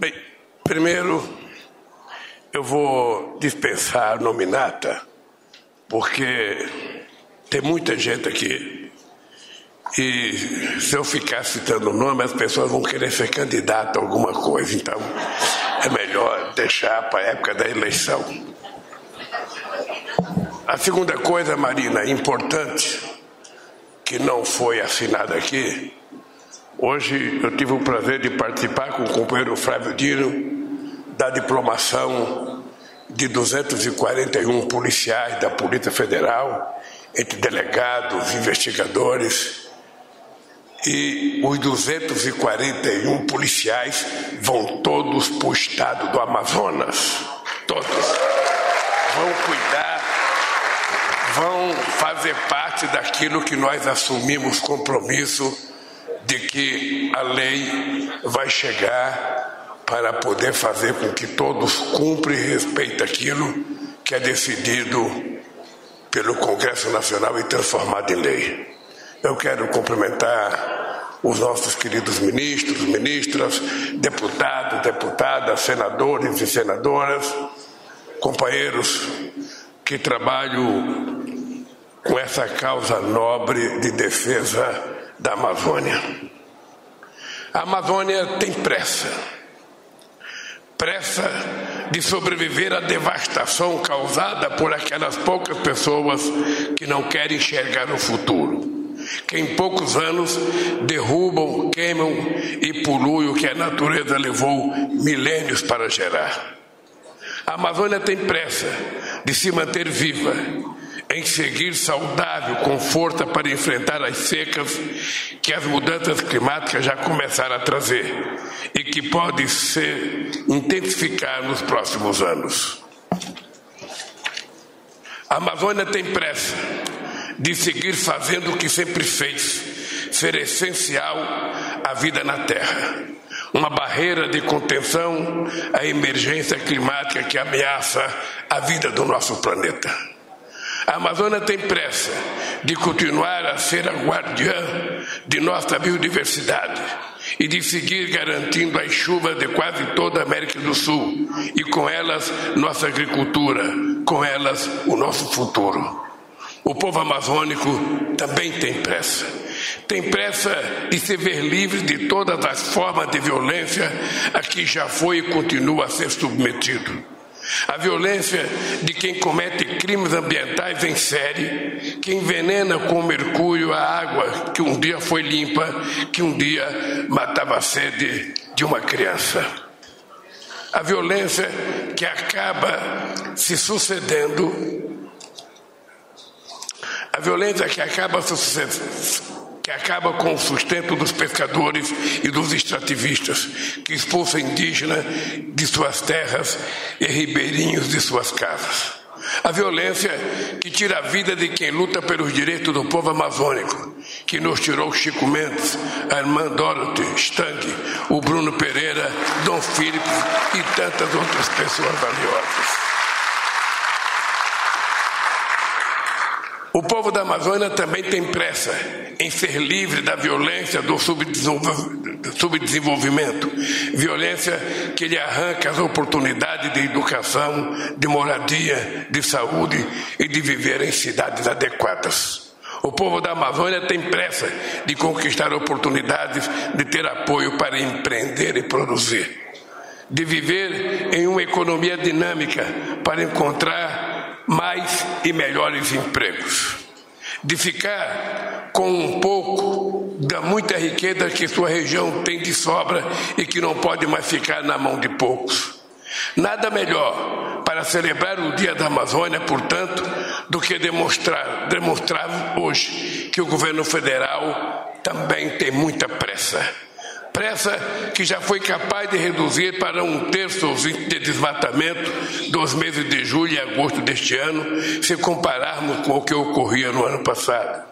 Bem, primeiro eu vou dispensar a nominata, porque tem muita gente aqui. E se eu ficar citando o nome, as pessoas vão querer ser candidato a alguma coisa. Então, é melhor deixar para a época da eleição. A segunda coisa, Marina, importante, que não foi assinada aqui, hoje eu tive o prazer de participar com o companheiro Flávio Dino da diplomação de 241 policiais da Polícia Federal, entre delegados, investigadores, e os 241 policiais vão todos para o estado do Amazonas. Todos. Vão cuidar, vão fazer parte daquilo que nós assumimos compromisso de que a lei vai chegar para poder fazer com que todos cumprem e respeitem aquilo que é decidido pelo Congresso Nacional e transformado em lei. Eu quero cumprimentar os nossos queridos ministros, ministras, deputados, deputadas, senadores e senadoras, companheiros que trabalham com essa causa nobre de defesa da Amazônia. A Amazônia tem pressa pressa de sobreviver à devastação causada por aquelas poucas pessoas que não querem enxergar o futuro, que em poucos anos derrubam, queimam e poluem o que a natureza levou milênios para gerar. A Amazônia tem pressa de se manter viva em seguir saudável, com força para enfrentar as secas que as mudanças climáticas já começaram a trazer e que podem se intensificar nos próximos anos. A Amazônia tem pressa de seguir fazendo o que sempre fez, ser essencial à vida na Terra. Uma barreira de contenção à emergência climática que ameaça a vida do nosso planeta. A Amazônia tem pressa de continuar a ser a guardiã de nossa biodiversidade e de seguir garantindo as chuvas de quase toda a América do Sul e com elas nossa agricultura, com elas o nosso futuro. O povo amazônico também tem pressa. Tem pressa de se ver livre de todas as formas de violência a que já foi e continua a ser submetido a violência de quem comete crimes ambientais em série, que envenena com mercúrio a água que um dia foi limpa, que um dia matava a sede de uma criança. A violência que acaba se sucedendo, a violência que acaba se sucedendo que acaba com o sustento dos pescadores e dos extrativistas, que expulsa indígenas de suas terras e ribeirinhos de suas casas. A violência que tira a vida de quem luta pelos direitos do povo amazônico, que nos tirou Chico Mendes, a irmã Dorothy, Stang, o Bruno Pereira, Dom Filipe e tantas outras pessoas valiosas. O povo da Amazônia também tem pressa em ser livre da violência do subdesenvolvimento, violência que lhe arranca as oportunidades de educação, de moradia, de saúde e de viver em cidades adequadas. O povo da Amazônia tem pressa de conquistar oportunidades, de ter apoio para empreender e produzir, de viver em uma economia dinâmica para encontrar mais e melhores empregos, de ficar com um pouco da muita riqueza que sua região tem de sobra e que não pode mais ficar na mão de poucos. Nada melhor para celebrar o Dia da Amazônia, portanto, do que demonstrar, demonstrar hoje que o governo federal também tem muita pressa pressa que já foi capaz de reduzir para um terço de desmatamento dos meses de julho e agosto deste ano, se compararmos com o que ocorria no ano passado.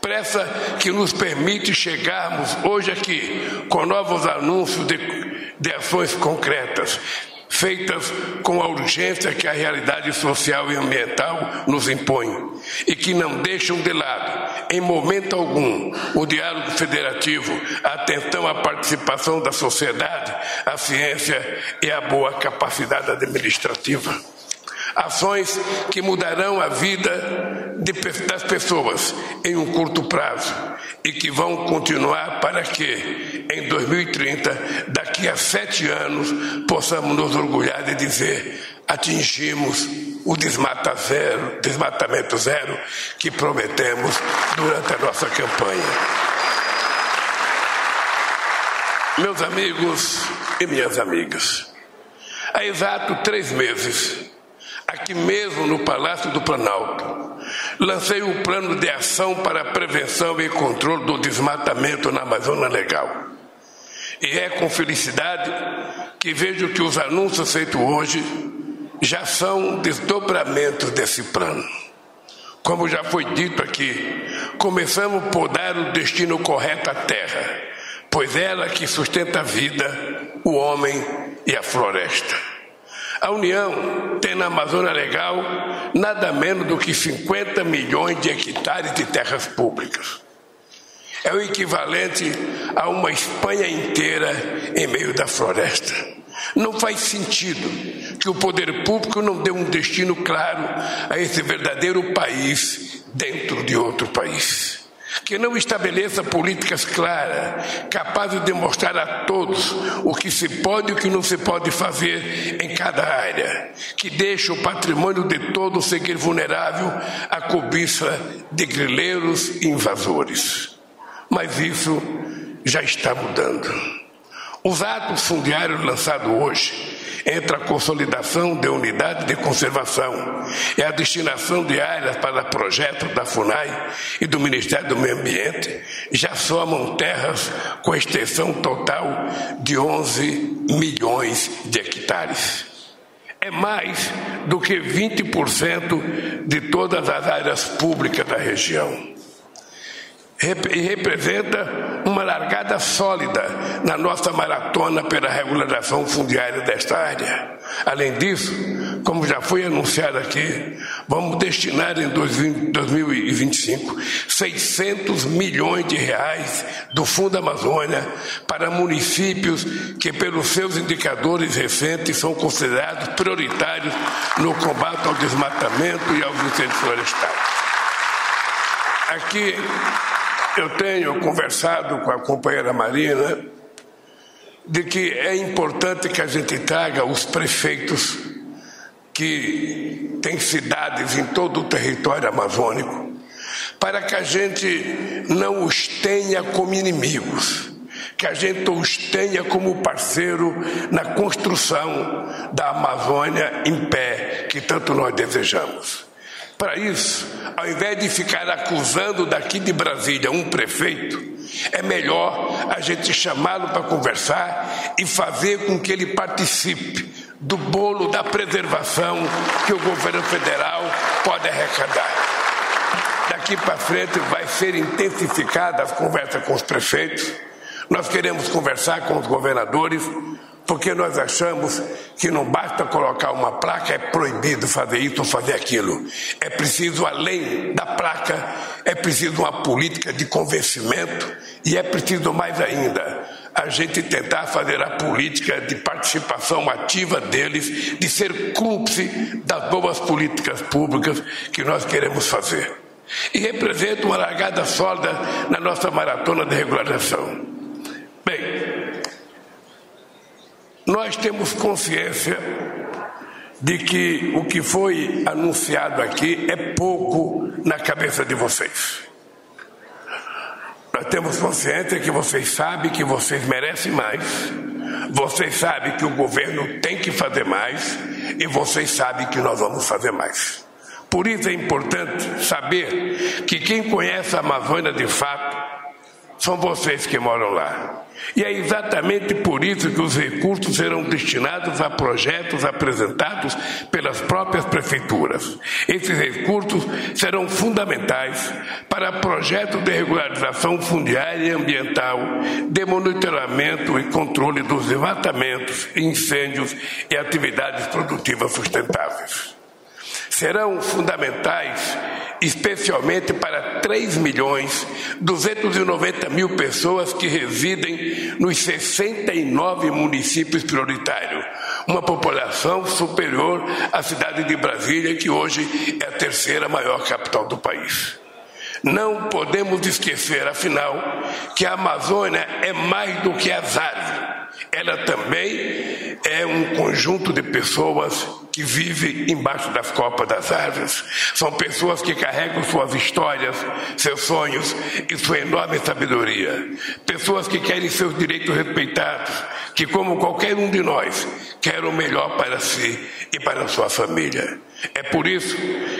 Pressa que nos permite chegarmos hoje aqui com novos anúncios de, de ações concretas, feitas com a urgência que a realidade social e ambiental nos impõe e que não deixam de lado em momento algum, o diálogo federativo, a atenção à participação da sociedade, a ciência e a boa capacidade administrativa. Ações que mudarão a vida de, das pessoas em um curto prazo e que vão continuar para que, em 2030, daqui a sete anos, possamos nos orgulhar de dizer atingimos o desmata zero, desmatamento zero que prometemos durante a nossa campanha. Meus amigos e minhas amigas, há exato três meses, aqui mesmo no Palácio do Planalto, lancei um plano de ação para a prevenção e controle do desmatamento na Amazônia Legal. E é com felicidade que vejo que os anúncios feitos hoje já são desdobramentos desse plano. Como já foi dito aqui, começamos por dar o destino correto à terra, pois ela que sustenta a vida, o homem e a floresta. A União tem na Amazônia Legal nada menos do que 50 milhões de hectares de terras públicas. É o equivalente a uma Espanha inteira em meio da floresta. Não faz sentido que o poder público não dê um destino claro a esse verdadeiro país dentro de outro país. Que não estabeleça políticas claras, capazes de mostrar a todos o que se pode e o que não se pode fazer em cada área. Que deixe o patrimônio de todos seguir vulnerável à cobiça de grileiros e invasores. Mas isso já está mudando. Os atos fundiários lançados hoje entre a consolidação de unidade de conservação. E a destinação de áreas para projetos da FUNAI e do Ministério do Meio Ambiente. Já somam terras com extensão total de 11 milhões de hectares. É mais do que 20% de todas as áreas públicas da região. E representa largada sólida na nossa maratona pela regularização fundiária desta área. Além disso, como já foi anunciado aqui, vamos destinar em 2025 600 milhões de reais do Fundo Amazônia para municípios que, pelos seus indicadores recentes, são considerados prioritários no combate ao desmatamento e aos incêndios florestais. Aqui eu tenho conversado com a companheira Marina de que é importante que a gente traga os prefeitos que têm cidades em todo o território amazônico, para que a gente não os tenha como inimigos, que a gente os tenha como parceiro na construção da Amazônia em pé, que tanto nós desejamos. Para isso, ao invés de ficar acusando daqui de Brasília um prefeito, é melhor a gente chamá-lo para conversar e fazer com que ele participe do bolo da preservação que o governo federal pode arrecadar. Daqui para frente vai ser intensificada as conversas com os prefeitos. Nós queremos conversar com os governadores porque nós achamos que não basta colocar uma placa, é proibido fazer isso ou fazer aquilo. É preciso, além da placa, é preciso uma política de convencimento e é preciso mais ainda a gente tentar fazer a política de participação ativa deles, de ser cúmplice das boas políticas públicas que nós queremos fazer. E representa uma largada sólida na nossa maratona de regularização. Bem, nós temos consciência de que o que foi anunciado aqui é pouco na cabeça de vocês. Nós temos consciência que vocês sabem que vocês merecem mais, vocês sabem que o governo tem que fazer mais e vocês sabem que nós vamos fazer mais. Por isso é importante saber que quem conhece a Amazônia de fato são vocês que moram lá. E é exatamente por isso que os recursos serão destinados a projetos apresentados pelas próprias prefeituras. Esses recursos serão fundamentais para projetos de regularização fundiária e ambiental, de monitoramento e controle dos desmatamentos, incêndios e atividades produtivas sustentáveis. Serão fundamentais especialmente para 3 milhões 290 mil pessoas que residem nos 69 municípios prioritários, uma população superior à cidade de Brasília, que hoje é a terceira maior capital do país. Não podemos esquecer, afinal, que a Amazônia é mais do que as árvores. Ela também é um conjunto de pessoas que vivem embaixo das copas das árvores. São pessoas que carregam suas histórias, seus sonhos e sua enorme sabedoria. Pessoas que querem seus direitos respeitados, que, como qualquer um de nós, quer o melhor para si e para sua família. É por isso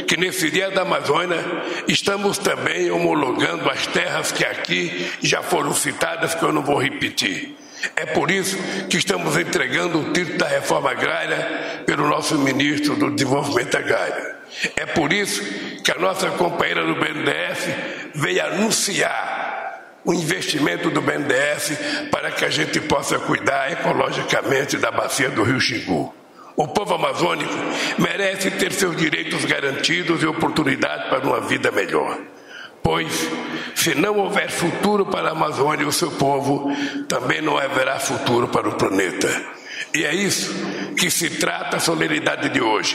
que nesse Dia da Amazônia estamos também homologando as terras que aqui já foram citadas, que eu não vou repetir. É por isso que estamos entregando o título da reforma agrária pelo nosso ministro do Desenvolvimento Agrário. É por isso que a nossa companheira do BNDES veio anunciar o investimento do BNDES para que a gente possa cuidar ecologicamente da bacia do Rio Xingu. O povo amazônico merece ter seus direitos garantidos e oportunidade para uma vida melhor. Pois, se não houver futuro para a Amazônia e o seu povo, também não haverá futuro para o planeta. E é isso que se trata a solenidade de hoje.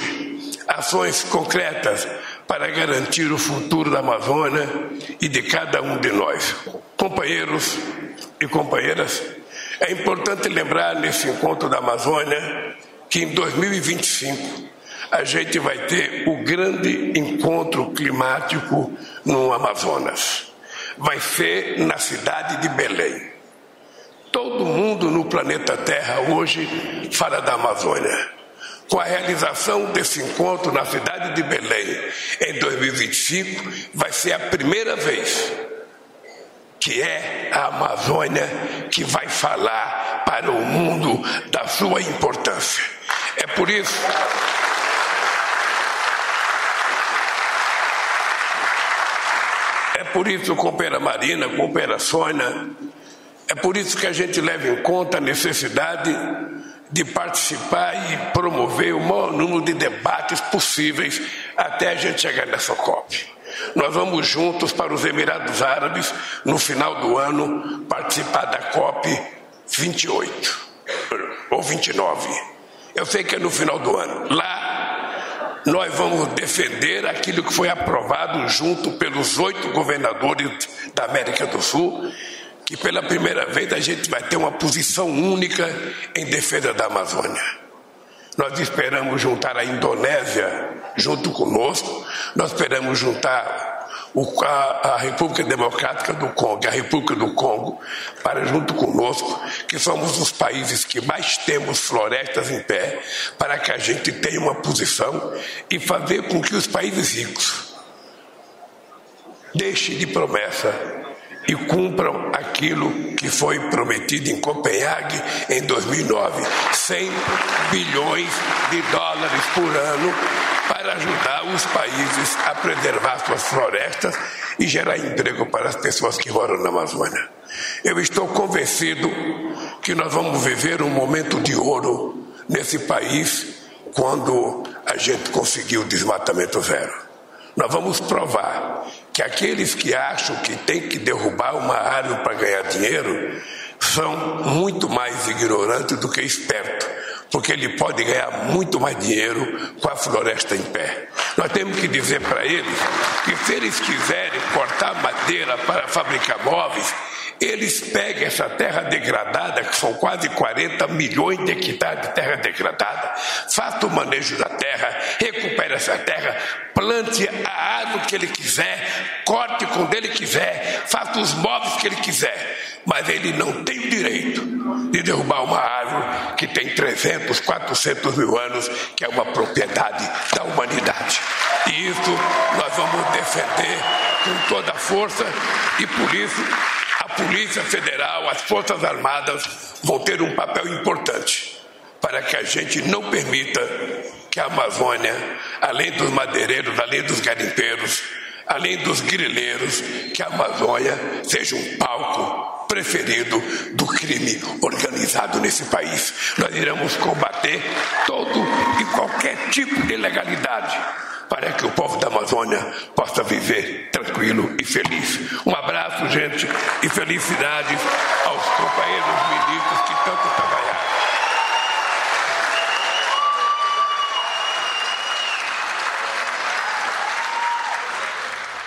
Ações concretas para garantir o futuro da Amazônia e de cada um de nós. Companheiros e companheiras, é importante lembrar nesse encontro da Amazônia que em 2025 a gente vai ter o grande encontro climático no Amazonas. Vai ser na cidade de Belém. Todo mundo no planeta Terra hoje fala da Amazônia. Com a realização desse encontro na cidade de Belém em 2025, vai ser a primeira vez que é a Amazônia que vai falar para o mundo da sua importância. É por isso por isso, companheira Marina, companheira Sônia, é por isso que a gente leva em conta a necessidade de participar e promover o maior número de debates possíveis até a gente chegar nessa COP. Nós vamos juntos para os Emirados Árabes no final do ano participar da COP 28 ou 29. Eu sei que é no final do ano. Lá nós vamos defender aquilo que foi aprovado junto pelos oito governadores da América do Sul, que pela primeira vez a gente vai ter uma posição única em defesa da Amazônia. Nós esperamos juntar a Indonésia junto conosco, nós esperamos juntar o, a, a, República Democrática do Congo, a República do Congo, para junto conosco, que somos os países que mais temos florestas em pé, para que a gente tenha uma posição e fazer com que os países ricos deixem de promessa e cumpram aquilo que foi prometido em Copenhague em 2009, 100 bilhões de dólares por ano para ajudar os países a preservar suas florestas e gerar emprego para as pessoas que moram na Amazônia. Eu estou convencido que nós vamos viver um momento de ouro nesse país quando a gente conseguir o desmatamento zero. Nós vamos provar que aqueles que acham que tem que derrubar uma árvore para ganhar dinheiro são muito mais ignorantes do que espertos porque ele pode ganhar muito mais dinheiro com a floresta em pé. Nós temos que dizer para eles que se eles quiserem cortar madeira para fabricar móveis, eles peguem essa terra degradada, que são quase 40 milhões de hectares de terra degradada, façam o manejo da terra, recupere essa terra, plante a árvore que ele quiser, corte quando ele quiser, faça os móveis que ele quiser mas ele não tem o direito de derrubar uma árvore que tem 300, 400 mil anos, que é uma propriedade da humanidade. E isso nós vamos defender com toda a força, e por isso a Polícia Federal, as Forças Armadas vão ter um papel importante para que a gente não permita que a Amazônia, além dos madeireiros, além dos garimpeiros, além dos grileiros, que a Amazônia seja um palco preferido do crime organizado nesse país. Nós iremos combater todo e qualquer tipo de ilegalidade para que o povo da Amazônia possa viver tranquilo e feliz. Um abraço, gente, e felicidades aos companheiros ministros que tanto